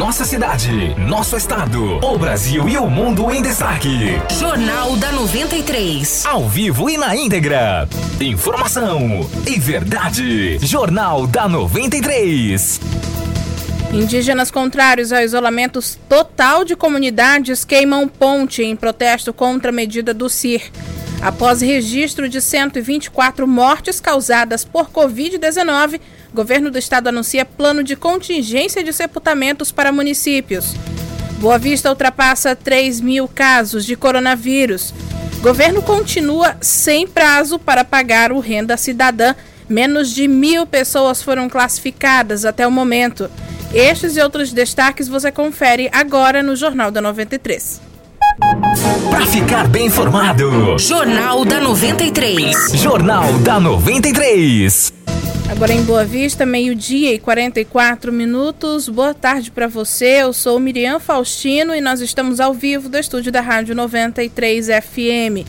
Nossa cidade, nosso estado, o Brasil e o mundo em destaque. Jornal da 93. Ao vivo e na íntegra. Informação e verdade. Jornal da 93. Indígenas contrários ao isolamento total de comunidades queimam ponte em protesto contra a medida do CIR. Após registro de 124 mortes causadas por Covid-19, governo do estado anuncia plano de contingência de sepultamentos para municípios. Boa Vista ultrapassa 3 mil casos de coronavírus. Governo continua sem prazo para pagar o renda cidadã. Menos de mil pessoas foram classificadas até o momento. Estes e outros destaques você confere agora no Jornal da 93. Para ficar bem informado. Jornal da 93. Jornal da 93. Agora em Boa Vista, meio-dia e 44 minutos. Boa tarde para você. Eu sou Miriam Faustino e nós estamos ao vivo do estúdio da Rádio 93 FM.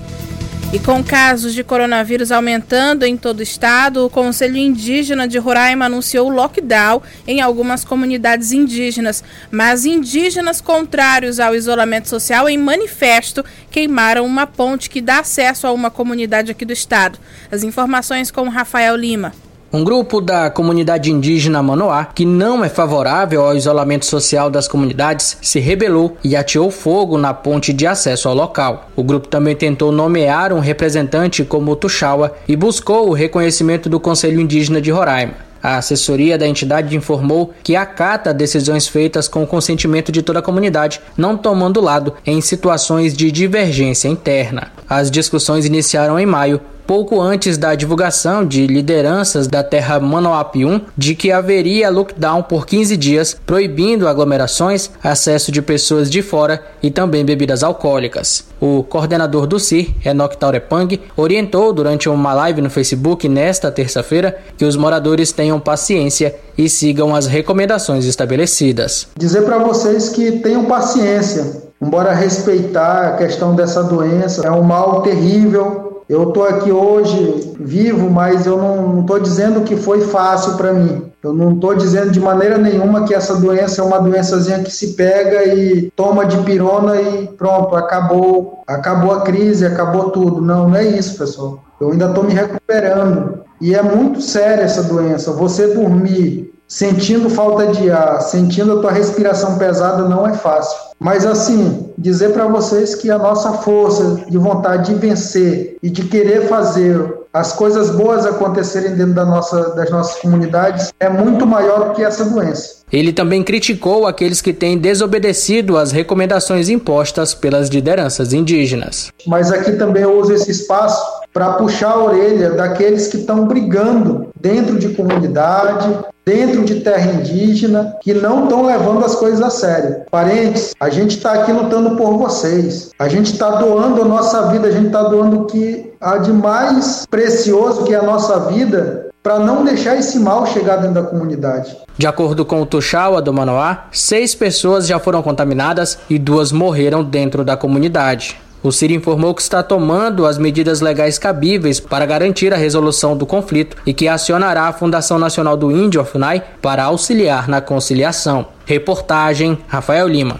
E com casos de coronavírus aumentando em todo o estado, o Conselho Indígena de Roraima anunciou lockdown em algumas comunidades indígenas. Mas indígenas contrários ao isolamento social, em manifesto, queimaram uma ponte que dá acesso a uma comunidade aqui do estado. As informações com Rafael Lima. Um grupo da comunidade indígena Manoá, que não é favorável ao isolamento social das comunidades, se rebelou e ateou fogo na ponte de acesso ao local. O grupo também tentou nomear um representante como Tuxaua e buscou o reconhecimento do Conselho Indígena de Roraima. A assessoria da entidade informou que acata decisões feitas com o consentimento de toda a comunidade, não tomando lado em situações de divergência interna. As discussões iniciaram em maio, pouco antes da divulgação de lideranças da terra Manoapium de que haveria lockdown por 15 dias, proibindo aglomerações, acesso de pessoas de fora e também bebidas alcoólicas. O coordenador do CIR, Enoch Taurepang, orientou durante uma live no Facebook nesta terça-feira que os moradores tenham paciência e sigam as recomendações estabelecidas. Dizer para vocês que tenham paciência, embora respeitar a questão dessa doença, é um mal terrível, eu estou aqui hoje vivo, mas eu não estou dizendo que foi fácil para mim. Eu não estou dizendo de maneira nenhuma que essa doença é uma doençazinha que se pega e toma de pirona e pronto, acabou, acabou a crise, acabou tudo. Não, não é isso, pessoal. Eu ainda estou me recuperando. E é muito séria essa doença. Você dormir sentindo falta de ar, sentindo a tua respiração pesada não é fácil. Mas assim, dizer para vocês que a nossa força de vontade de vencer e de querer fazer as coisas boas acontecerem dentro da nossa, das nossas comunidades é muito maior do que essa doença. Ele também criticou aqueles que têm desobedecido às recomendações impostas pelas lideranças indígenas. Mas aqui também eu uso esse espaço para puxar a orelha daqueles que estão brigando dentro de comunidade, dentro de terra indígena, que não estão levando as coisas a sério. Parentes, a gente está aqui lutando por vocês. A gente está doando a nossa vida, a gente está doando o que há de mais precioso que é a nossa vida para não deixar esse mal chegar dentro da comunidade. De acordo com o Tuxaua do Manoá, seis pessoas já foram contaminadas e duas morreram dentro da comunidade. O Ciro informou que está tomando as medidas legais cabíveis para garantir a resolução do conflito e que acionará a Fundação Nacional do Índio, a FUNAI, para auxiliar na conciliação. Reportagem Rafael Lima.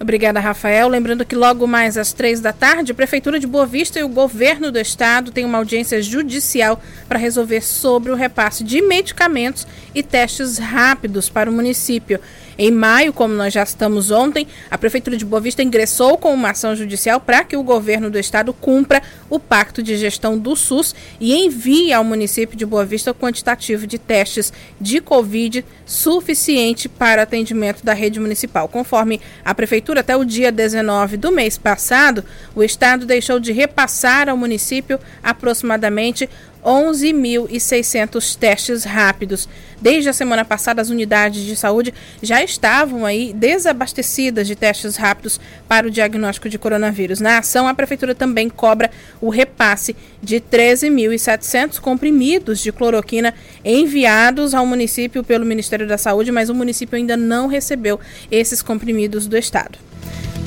Obrigada, Rafael. Lembrando que logo mais às três da tarde, a Prefeitura de Boa Vista e o governo do estado têm uma audiência judicial para resolver sobre o repasse de medicamentos e testes rápidos para o município. Em maio, como nós já estamos ontem, a Prefeitura de Boa Vista ingressou com uma ação judicial para que o governo do estado cumpra o pacto de gestão do SUS e envie ao município de Boa Vista o quantitativo de testes de Covid suficiente para atendimento da rede municipal. Conforme a Prefeitura, até o dia 19 do mês passado, o estado deixou de repassar ao município aproximadamente 11.600 testes rápidos. Desde a semana passada, as unidades de saúde já estavam aí desabastecidas de testes rápidos para o diagnóstico de coronavírus. Na ação, a prefeitura também cobra o repasse de 13.700 comprimidos de cloroquina enviados ao município pelo Ministério da Saúde, mas o município ainda não recebeu esses comprimidos do estado.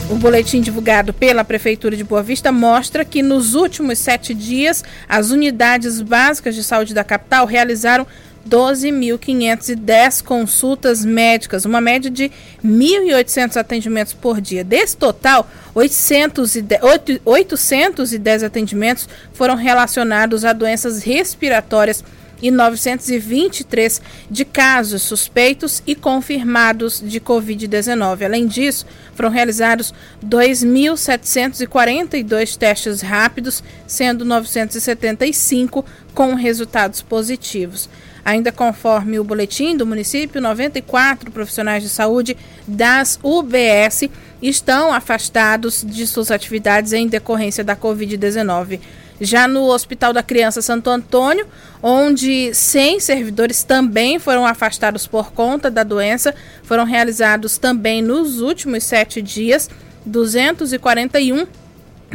O boletim divulgado pela Prefeitura de Boa Vista mostra que nos últimos sete dias, as unidades básicas de saúde da capital realizaram 12.510 consultas médicas, uma média de 1.800 atendimentos por dia. Desse total, 810, 810 atendimentos foram relacionados a doenças respiratórias e 923 de casos suspeitos e confirmados de Covid-19. Além disso, foram realizados 2.742 testes rápidos, sendo 975 com resultados positivos. Ainda conforme o boletim do município, 94 profissionais de saúde das UBS estão afastados de suas atividades em decorrência da Covid-19. Já no Hospital da Criança Santo Antônio, onde 100 servidores também foram afastados por conta da doença, foram realizados também nos últimos sete dias 241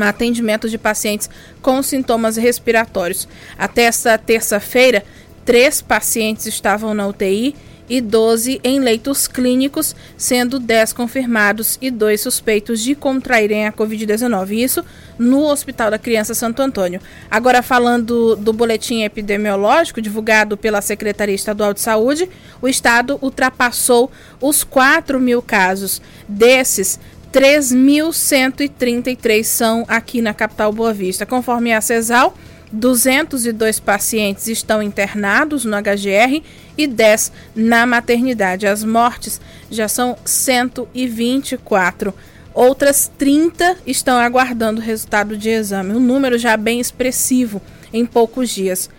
atendimentos de pacientes com sintomas respiratórios. Até esta terça-feira, três pacientes estavam na UTI e 12 em leitos clínicos, sendo 10 confirmados e 2 suspeitos de contraírem a Covid-19. Isso no Hospital da Criança Santo Antônio. Agora, falando do boletim epidemiológico divulgado pela Secretaria Estadual de Saúde, o estado ultrapassou os 4 mil casos. Desses, 3.133 são aqui na capital Boa Vista. Conforme a CESAL, 202 pacientes estão internados no HGR e 10 na maternidade. As mortes já são 124. Outras 30 estão aguardando o resultado de exame. Um número já bem expressivo em poucos dias.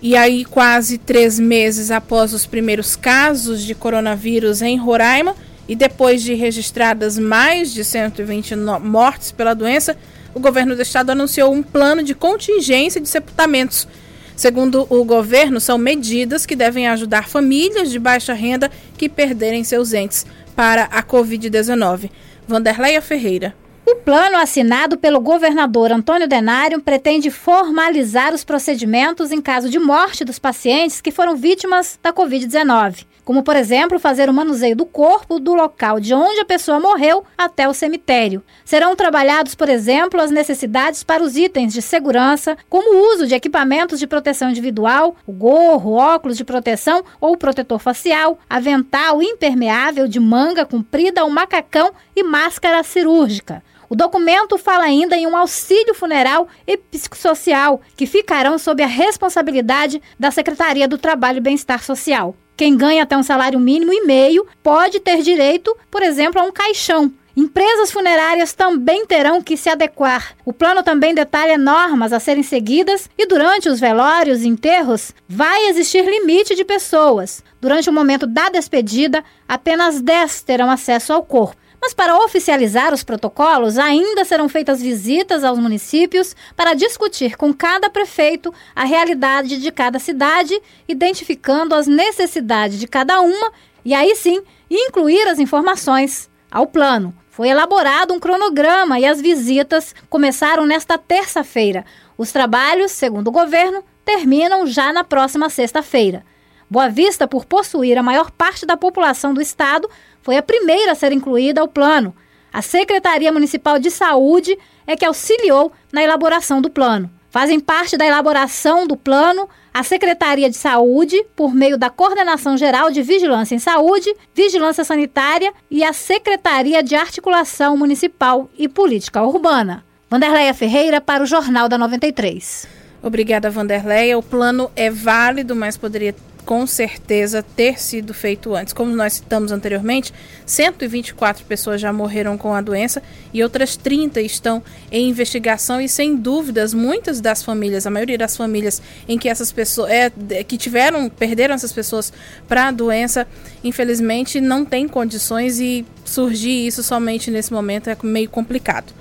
E aí, quase três meses após os primeiros casos de coronavírus em Roraima, e depois de registradas mais de 120 mortes pela doença, o governo do estado anunciou um plano de contingência de sepultamentos. Segundo o governo, são medidas que devem ajudar famílias de baixa renda que perderem seus entes para a Covid-19. Vanderleia Ferreira. O plano assinado pelo governador Antônio Denário pretende formalizar os procedimentos em caso de morte dos pacientes que foram vítimas da Covid-19 como, por exemplo, fazer o manuseio do corpo do local de onde a pessoa morreu até o cemitério. Serão trabalhados, por exemplo, as necessidades para os itens de segurança, como o uso de equipamentos de proteção individual, o gorro, óculos de proteção ou protetor facial, avental impermeável de manga comprida, o macacão e máscara cirúrgica. O documento fala ainda em um auxílio funeral e psicossocial, que ficarão sob a responsabilidade da Secretaria do Trabalho e Bem-Estar Social. Quem ganha até um salário mínimo e meio pode ter direito, por exemplo, a um caixão. Empresas funerárias também terão que se adequar. O plano também detalha normas a serem seguidas e durante os velórios e enterros vai existir limite de pessoas. Durante o momento da despedida, apenas 10 terão acesso ao corpo. Mas para oficializar os protocolos, ainda serão feitas visitas aos municípios para discutir com cada prefeito a realidade de cada cidade, identificando as necessidades de cada uma e aí sim incluir as informações ao plano. Foi elaborado um cronograma e as visitas começaram nesta terça-feira. Os trabalhos, segundo o governo, terminam já na próxima sexta-feira. Boa Vista, por possuir a maior parte da população do estado, foi a primeira a ser incluída ao plano. A Secretaria Municipal de Saúde é que auxiliou na elaboração do plano. Fazem parte da elaboração do plano a Secretaria de Saúde, por meio da Coordenação Geral de Vigilância em Saúde, Vigilância Sanitária e a Secretaria de Articulação Municipal e Política Urbana. Vanderleia Ferreira para o Jornal da 93. Obrigada, Vanderleia. O plano é válido, mas poderia com certeza ter sido feito antes. Como nós citamos anteriormente, 124 pessoas já morreram com a doença e outras 30 estão em investigação e sem dúvidas muitas das famílias, a maioria das famílias em que essas pessoas é, que tiveram, perderam essas pessoas para a doença, infelizmente não tem condições e surgir isso somente nesse momento é meio complicado.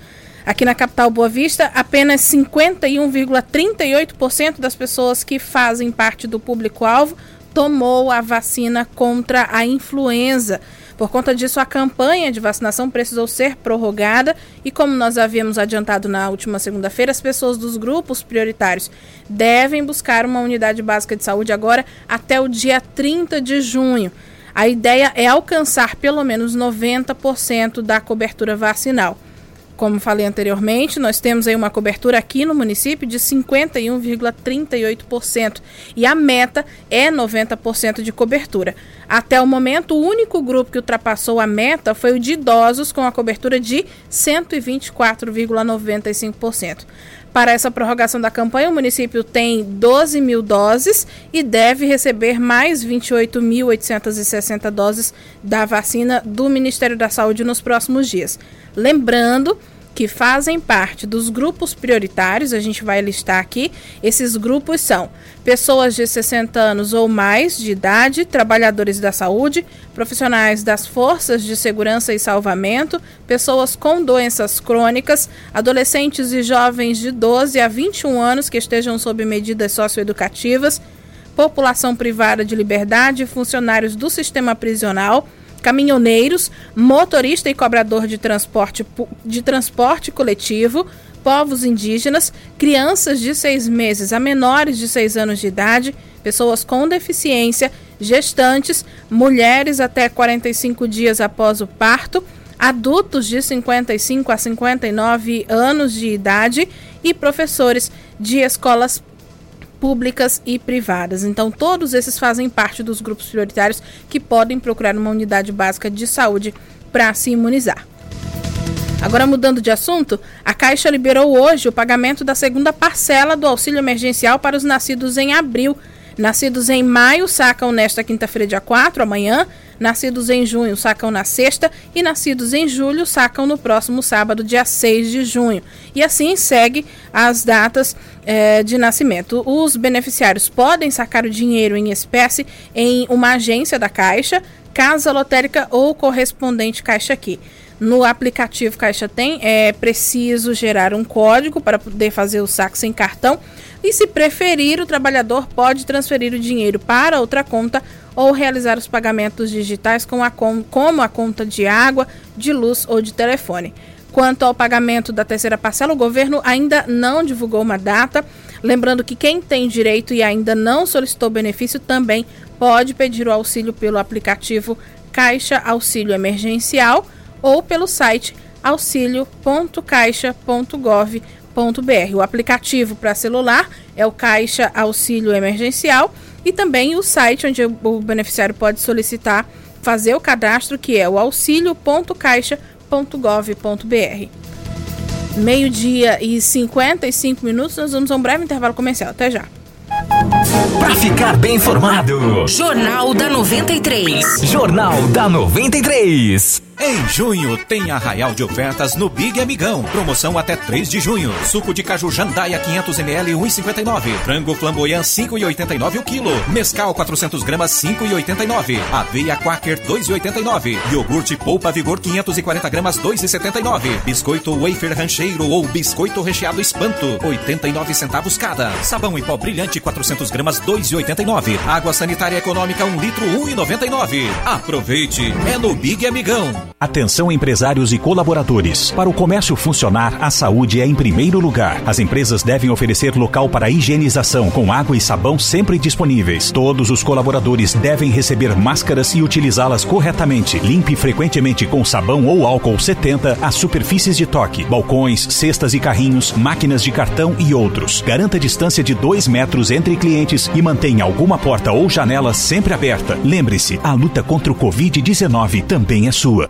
Aqui na capital Boa Vista, apenas 51,38% das pessoas que fazem parte do público-alvo tomou a vacina contra a influenza. Por conta disso, a campanha de vacinação precisou ser prorrogada e, como nós havíamos adiantado na última segunda-feira, as pessoas dos grupos prioritários devem buscar uma unidade básica de saúde agora até o dia 30 de junho. A ideia é alcançar pelo menos 90% da cobertura vacinal. Como falei anteriormente, nós temos aí uma cobertura aqui no município de 51,38% e a meta é 90% de cobertura. Até o momento, o único grupo que ultrapassou a meta foi o de idosos, com a cobertura de 124,95%. Para essa prorrogação da campanha, o município tem 12 mil doses e deve receber mais 28.860 doses da vacina do Ministério da Saúde nos próximos dias. Lembrando que fazem parte dos grupos prioritários, a gente vai listar aqui. Esses grupos são pessoas de 60 anos ou mais de idade, trabalhadores da saúde, profissionais das forças de segurança e salvamento, pessoas com doenças crônicas, adolescentes e jovens de 12 a 21 anos que estejam sob medidas socioeducativas, população privada de liberdade, funcionários do sistema prisional caminhoneiros, motorista e cobrador de transporte, de transporte coletivo, povos indígenas, crianças de seis meses a menores de seis anos de idade, pessoas com deficiência, gestantes, mulheres até 45 dias após o parto, adultos de 55 a 59 anos de idade e professores de escolas públicas e privadas. Então, todos esses fazem parte dos grupos prioritários que podem procurar uma unidade básica de saúde para se imunizar. Agora, mudando de assunto, a Caixa liberou hoje o pagamento da segunda parcela do auxílio emergencial para os nascidos em abril. Nascidos em maio sacam nesta quinta-feira, dia 4, amanhã. Nascidos em junho sacam na sexta. E nascidos em julho sacam no próximo sábado, dia 6 de junho. E assim segue as datas é, de nascimento. Os beneficiários podem sacar o dinheiro em espécie em uma agência da Caixa, casa lotérica ou correspondente Caixa Aqui. No aplicativo Caixa Tem é preciso gerar um código para poder fazer o saque sem cartão. E se preferir, o trabalhador pode transferir o dinheiro para outra conta ou realizar os pagamentos digitais com a, como a conta de água, de luz ou de telefone. Quanto ao pagamento da terceira parcela, o governo ainda não divulgou uma data. Lembrando que quem tem direito e ainda não solicitou benefício também pode pedir o auxílio pelo aplicativo Caixa Auxílio Emergencial ou pelo site auxilio.caixa.gov.br. O aplicativo para celular é o Caixa Auxílio Emergencial e também o site onde o beneficiário pode solicitar fazer o cadastro, que é o auxilio.caixa.gov.br. Meio-dia e 55 minutos, nós vamos a um breve intervalo comercial. Até já. Para ficar bem informado, Jornal da 93. Jornal da 93. Em junho tem arraial de ofertas no Big Amigão. Promoção até 3 de junho. Suco de caju Jandaia 500ml 1,59. Frango flamboyant 5,89 o quilo. Mescal 400 gramas 5,89. Aveia Quaker 2,89. Iogurte Polpa Vigor 540 gramas 2,79. Biscoito Wafer Rancheiro ou biscoito recheado Espanto 89 centavos cada. Sabão em pó brilhante 400 gramas 2,89. Água sanitária econômica 1 litro 1,99. Aproveite, é no Big Amigão. Atenção empresários e colaboradores. Para o comércio funcionar, a saúde é em primeiro lugar. As empresas devem oferecer local para higienização com água e sabão sempre disponíveis. Todos os colaboradores devem receber máscaras e utilizá-las corretamente. Limpe frequentemente com sabão ou álcool 70 as superfícies de toque, balcões, cestas e carrinhos, máquinas de cartão e outros. Garanta distância de 2 metros entre clientes e mantenha alguma porta ou janela sempre aberta. Lembre-se, a luta contra o Covid-19 também é sua.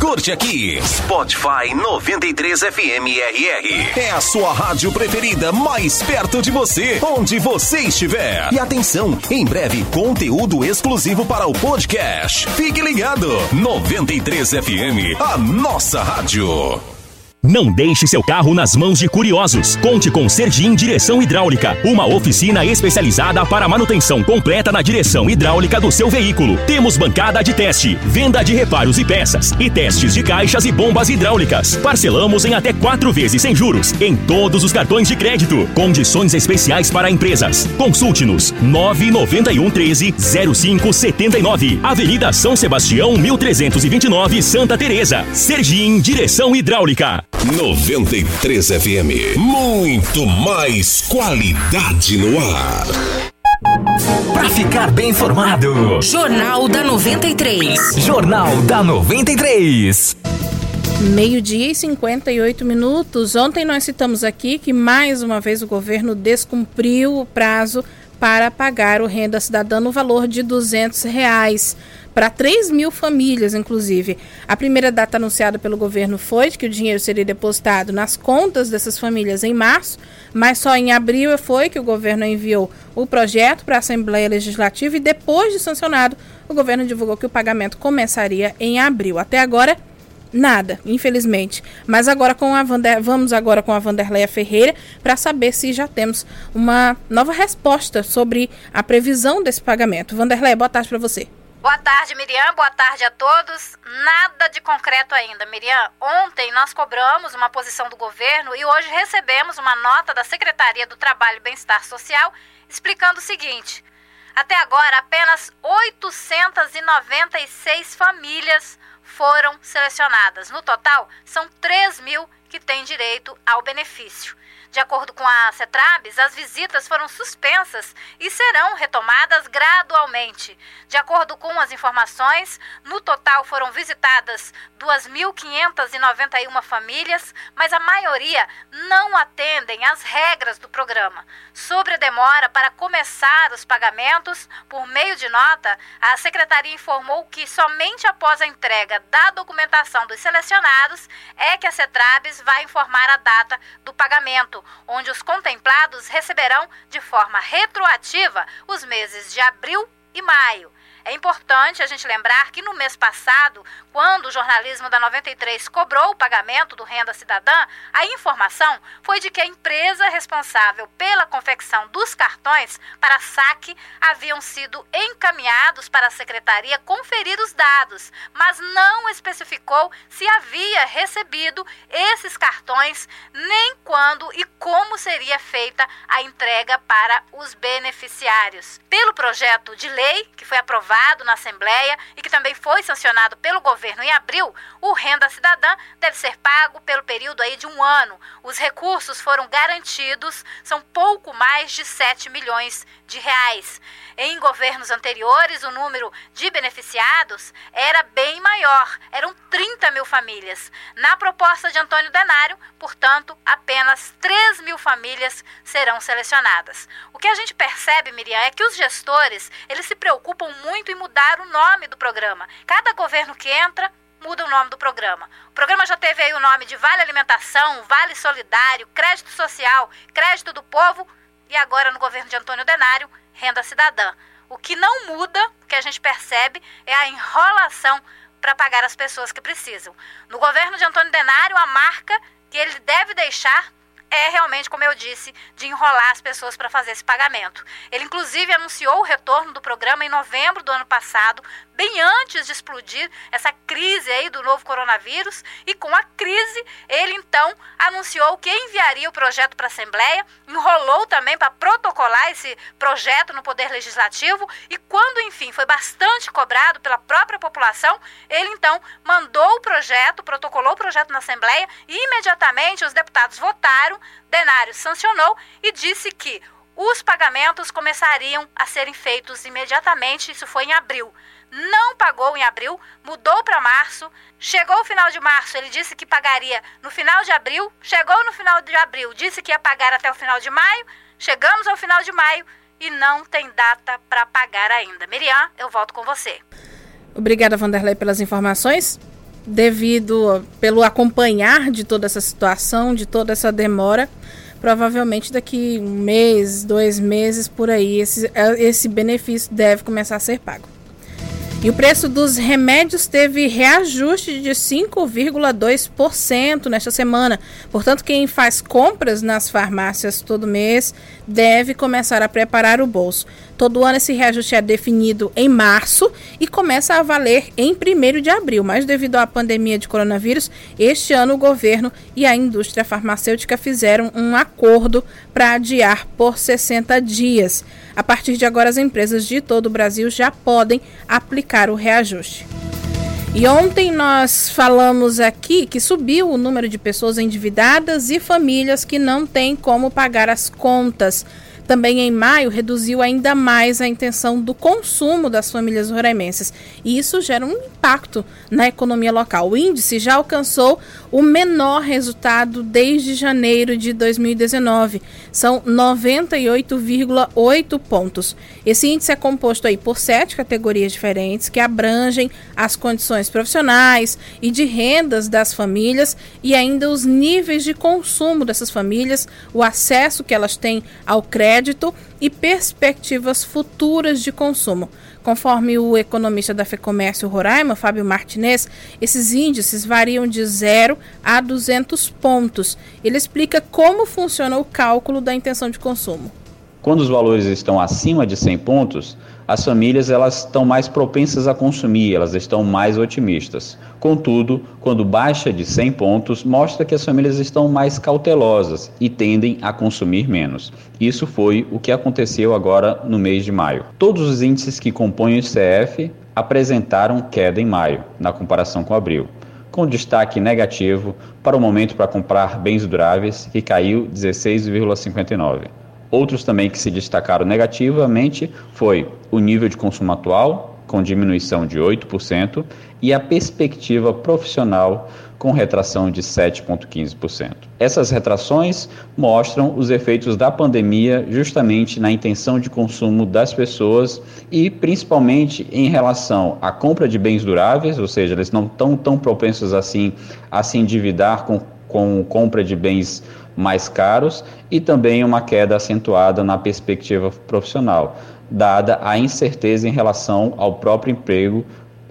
curte aqui. Spotify 93 FM RR. É a sua rádio preferida mais perto de você, onde você estiver. E atenção, em breve conteúdo exclusivo para o podcast. Fique ligado. 93 FM, a nossa rádio. Não deixe seu carro nas mãos de curiosos. Conte com Sergim Direção Hidráulica, uma oficina especializada para manutenção completa na direção hidráulica do seu veículo. Temos bancada de teste, venda de reparos e peças e testes de caixas e bombas hidráulicas. Parcelamos em até quatro vezes sem juros em todos os cartões de crédito. Condições especiais para empresas. Consulte-nos 991 13 0579. Avenida São Sebastião 1329, Santa Teresa. Sergim Direção Hidráulica. 93 FM. Muito mais qualidade no ar. Para ficar bem informado. Jornal da 93. Jornal da 93. Meio-dia e 58 minutos. Ontem nós citamos aqui que mais uma vez o governo descumpriu o prazo para pagar o renda cidadã no valor de 200 reais para 3 mil famílias, inclusive. A primeira data anunciada pelo governo foi de que o dinheiro seria depositado nas contas dessas famílias em março, mas só em abril foi que o governo enviou o projeto para a Assembleia Legislativa e depois de sancionado, o governo divulgou que o pagamento começaria em abril. Até agora, Nada, infelizmente. Mas agora com a Vander, vamos agora com a Vanderleia Ferreira para saber se já temos uma nova resposta sobre a previsão desse pagamento. Vanderleia, boa tarde para você. Boa tarde, Miriam. Boa tarde a todos. Nada de concreto ainda, Miriam. Ontem nós cobramos uma posição do governo e hoje recebemos uma nota da Secretaria do Trabalho e Bem-Estar Social explicando o seguinte: até agora, apenas 896 famílias foram selecionadas. No total, são 3 mil que têm direito ao benefício. De acordo com a CETRABES, as visitas foram suspensas e serão retomadas gradualmente. De acordo com as informações, no total foram visitadas 2.591 famílias, mas a maioria não atendem às regras do programa. Sobre a demora para começar os pagamentos, por meio de nota, a secretaria informou que somente após a entrega da documentação dos selecionados é que a CETRABES vai informar a data do pagamento onde os contemplados receberão de forma retroativa os meses de abril e maio. É importante a gente lembrar que no mês passado, quando o jornalismo da 93 cobrou o pagamento do Renda Cidadã, a informação foi de que a empresa responsável pela confecção dos cartões para saque haviam sido encaminhados para a secretaria conferir os dados, mas não especificou se havia recebido esses cartões, nem quando e como seria feita a entrega para os beneficiários. Pelo projeto de lei que foi aprovado aprovado na Assembleia e que também foi sancionado pelo governo em abril, o Renda Cidadã deve ser pago pelo período aí de um ano. Os recursos foram garantidos, são pouco mais de 7 milhões de reais. Em governos anteriores, o número de beneficiados era bem maior, eram 30 mil famílias. Na proposta de Antônio Denário, portanto, apenas 3 mil famílias serão selecionadas. O que a gente percebe, Miriam, é que os gestores eles se preocupam muito em mudar o nome do programa. Cada governo que entra muda o nome do programa. O programa já teve aí o nome de Vale Alimentação, Vale Solidário, Crédito Social, Crédito do Povo e agora no governo de Antônio Denário renda cidadã. O que não muda, o que a gente percebe, é a enrolação para pagar as pessoas que precisam. No governo de Antônio Denário, a marca que ele deve deixar é realmente, como eu disse, de enrolar as pessoas para fazer esse pagamento. Ele, inclusive, anunciou o retorno do programa em novembro do ano passado, bem antes de explodir essa crise aí do novo coronavírus. E com a crise, ele então anunciou que enviaria o projeto para a Assembleia, enrolou também para protocolar esse projeto no Poder Legislativo. E quando, enfim, foi bastante cobrado pela própria população, ele então mandou o projeto, protocolou o projeto na Assembleia e imediatamente os deputados votaram Denário sancionou e disse que os pagamentos começariam a serem feitos imediatamente, isso foi em abril. Não pagou em abril, mudou para março. Chegou o final de março, ele disse que pagaria no final de abril. Chegou no final de abril, disse que ia pagar até o final de maio. Chegamos ao final de maio e não tem data para pagar ainda. Miriam, eu volto com você. Obrigada, Vanderlei, pelas informações devido pelo acompanhar de toda essa situação, de toda essa demora, provavelmente daqui um mês, dois meses por aí, esse, esse benefício deve começar a ser pago. E o preço dos remédios teve reajuste de 5,2% nesta semana. Portanto, quem faz compras nas farmácias todo mês deve começar a preparar o bolso. Todo ano esse reajuste é definido em março e começa a valer em 1 de abril, mas devido à pandemia de coronavírus, este ano o governo e a indústria farmacêutica fizeram um acordo para adiar por 60 dias. A partir de agora, as empresas de todo o Brasil já podem aplicar o reajuste. E ontem nós falamos aqui que subiu o número de pessoas endividadas e famílias que não têm como pagar as contas. Também em maio reduziu ainda mais a intenção do consumo das famílias roraimenses. E isso gera um impacto na economia local. O índice já alcançou o menor resultado desde janeiro de 2019. São 98,8 pontos. Esse índice é composto aí por sete categorias diferentes que abrangem as condições profissionais e de rendas das famílias e ainda os níveis de consumo dessas famílias, o acesso que elas têm ao crédito crédito e perspectivas futuras de consumo. Conforme o economista da FEComércio Roraima, Fábio Martinez, esses índices variam de 0 a 200 pontos. Ele explica como funciona o cálculo da intenção de consumo. Quando os valores estão acima de 100 pontos, as famílias elas estão mais propensas a consumir, elas estão mais otimistas. Contudo, quando baixa de 100 pontos, mostra que as famílias estão mais cautelosas e tendem a consumir menos. Isso foi o que aconteceu agora no mês de maio. Todos os índices que compõem o ICF apresentaram queda em maio, na comparação com abril com destaque negativo para o momento para comprar bens duráveis, que caiu 16,59. Outros também que se destacaram negativamente foi o nível de consumo atual, com diminuição de 8%, e a perspectiva profissional, com retração de 7,15%. Essas retrações mostram os efeitos da pandemia justamente na intenção de consumo das pessoas e principalmente em relação à compra de bens duráveis, ou seja, eles não estão tão propensos assim a se endividar com, com compra de bens mais caros e também uma queda acentuada na perspectiva profissional, dada a incerteza em relação ao próprio emprego,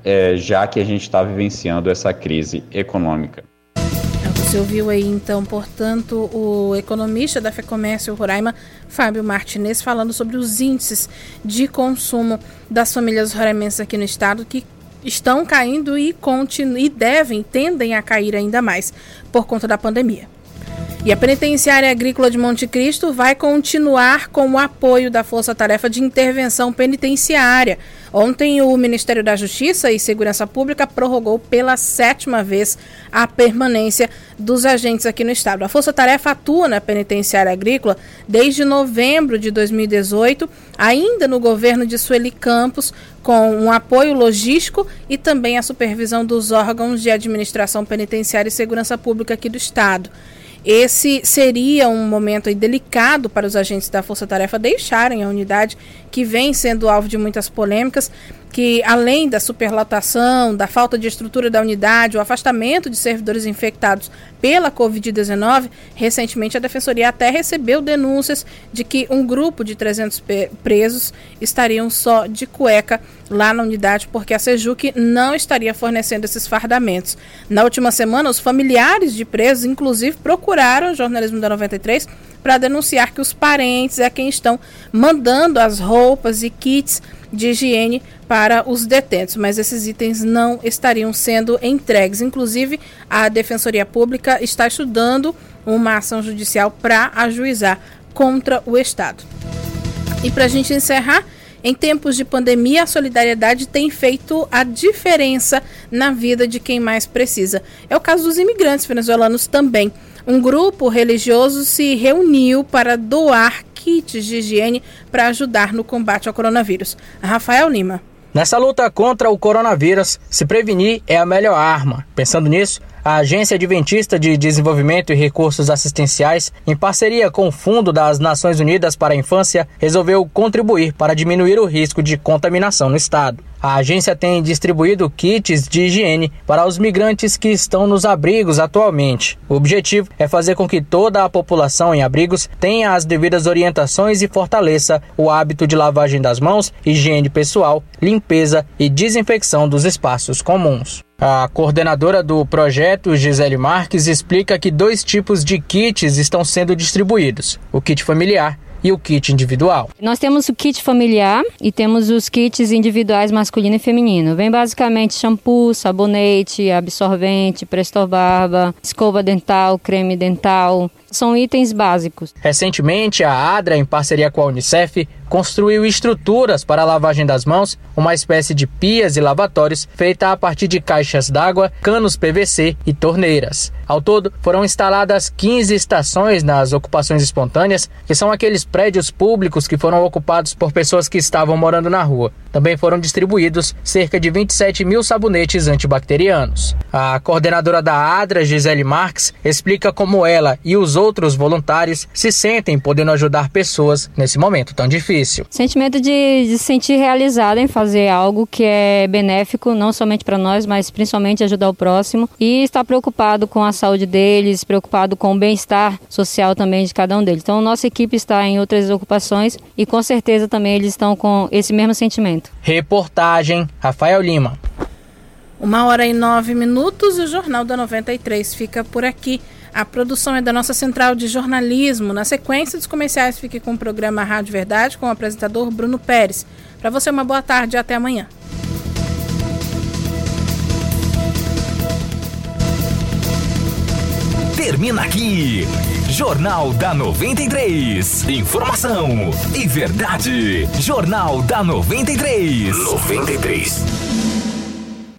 é, já que a gente está vivenciando essa crise econômica. Você ouviu aí então, portanto, o economista da FEComércio Roraima, Fábio Martinez, falando sobre os índices de consumo das famílias roraimenses aqui no estado que estão caindo e, continu e devem, tendem a cair ainda mais por conta da pandemia. E a Penitenciária Agrícola de Monte Cristo vai continuar com o apoio da Força Tarefa de Intervenção Penitenciária. Ontem, o Ministério da Justiça e Segurança Pública prorrogou pela sétima vez a permanência dos agentes aqui no estado. A Força Tarefa atua na Penitenciária Agrícola desde novembro de 2018, ainda no governo de Sueli Campos, com um apoio logístico e também a supervisão dos órgãos de administração penitenciária e segurança pública aqui do estado. Esse seria um momento delicado para os agentes da Força Tarefa deixarem a unidade, que vem sendo alvo de muitas polêmicas, que além da superlotação, da falta de estrutura da unidade, o afastamento de servidores infectados pela Covid-19, recentemente a Defensoria até recebeu denúncias de que um grupo de 300 presos estariam só de cueca lá na unidade, porque a Sejuc não estaria fornecendo esses fardamentos. Na última semana, os familiares de presos, inclusive, procuraram o jornalismo da 93 para denunciar que os parentes é quem estão mandando as roupas e kits de higiene para os detentos, mas esses itens não estariam sendo entregues. Inclusive, a Defensoria Pública está estudando uma ação judicial para ajuizar contra o Estado. E para a gente encerrar, em tempos de pandemia, a solidariedade tem feito a diferença na vida de quem mais precisa. É o caso dos imigrantes venezuelanos também. Um grupo religioso se reuniu para doar kits de higiene para ajudar no combate ao coronavírus. Rafael Lima. Nessa luta contra o coronavírus, se prevenir é a melhor arma. Pensando nisso, a Agência Adventista de Desenvolvimento e Recursos Assistenciais, em parceria com o Fundo das Nações Unidas para a Infância, resolveu contribuir para diminuir o risco de contaminação no estado. A agência tem distribuído kits de higiene para os migrantes que estão nos abrigos atualmente. O objetivo é fazer com que toda a população em abrigos tenha as devidas orientações e fortaleça o hábito de lavagem das mãos, higiene pessoal, limpeza e desinfecção dos espaços comuns. A coordenadora do projeto, Gisele Marques, explica que dois tipos de kits estão sendo distribuídos: o kit familiar e o kit individual. Nós temos o kit familiar e temos os kits individuais masculino e feminino. Vem basicamente shampoo, sabonete, absorvente, prestor barba, escova dental, creme dental. São itens básicos. Recentemente, a ADRA, em parceria com a Unicef, construiu estruturas para a lavagem das mãos, uma espécie de pias e lavatórios feita a partir de caixas d'água, canos PVC e torneiras. Ao todo, foram instaladas 15 estações nas ocupações espontâneas, que são aqueles prédios públicos que foram ocupados por pessoas que estavam morando na rua. Também foram distribuídos cerca de 27 mil sabonetes antibacterianos. A coordenadora da ADRA, Gisele Marques, explica como ela e os outros voluntários se sentem podendo ajudar pessoas nesse momento tão difícil. Sentimento de, de sentir realizado em fazer algo que é benéfico, não somente para nós, mas principalmente ajudar o próximo e estar preocupado com a saúde deles, preocupado com o bem-estar social também de cada um deles. Então, nossa equipe está em outras ocupações e com certeza também eles estão com esse mesmo sentimento. Reportagem Rafael Lima. Uma hora e nove minutos e o Jornal da 93 fica por aqui. A produção é da nossa central de jornalismo. Na sequência dos comerciais, fique com o programa Rádio Verdade com o apresentador Bruno Pérez. Para você, uma boa tarde e até amanhã. Termina aqui. Jornal da 93. Informação e verdade. Jornal da 93. 93.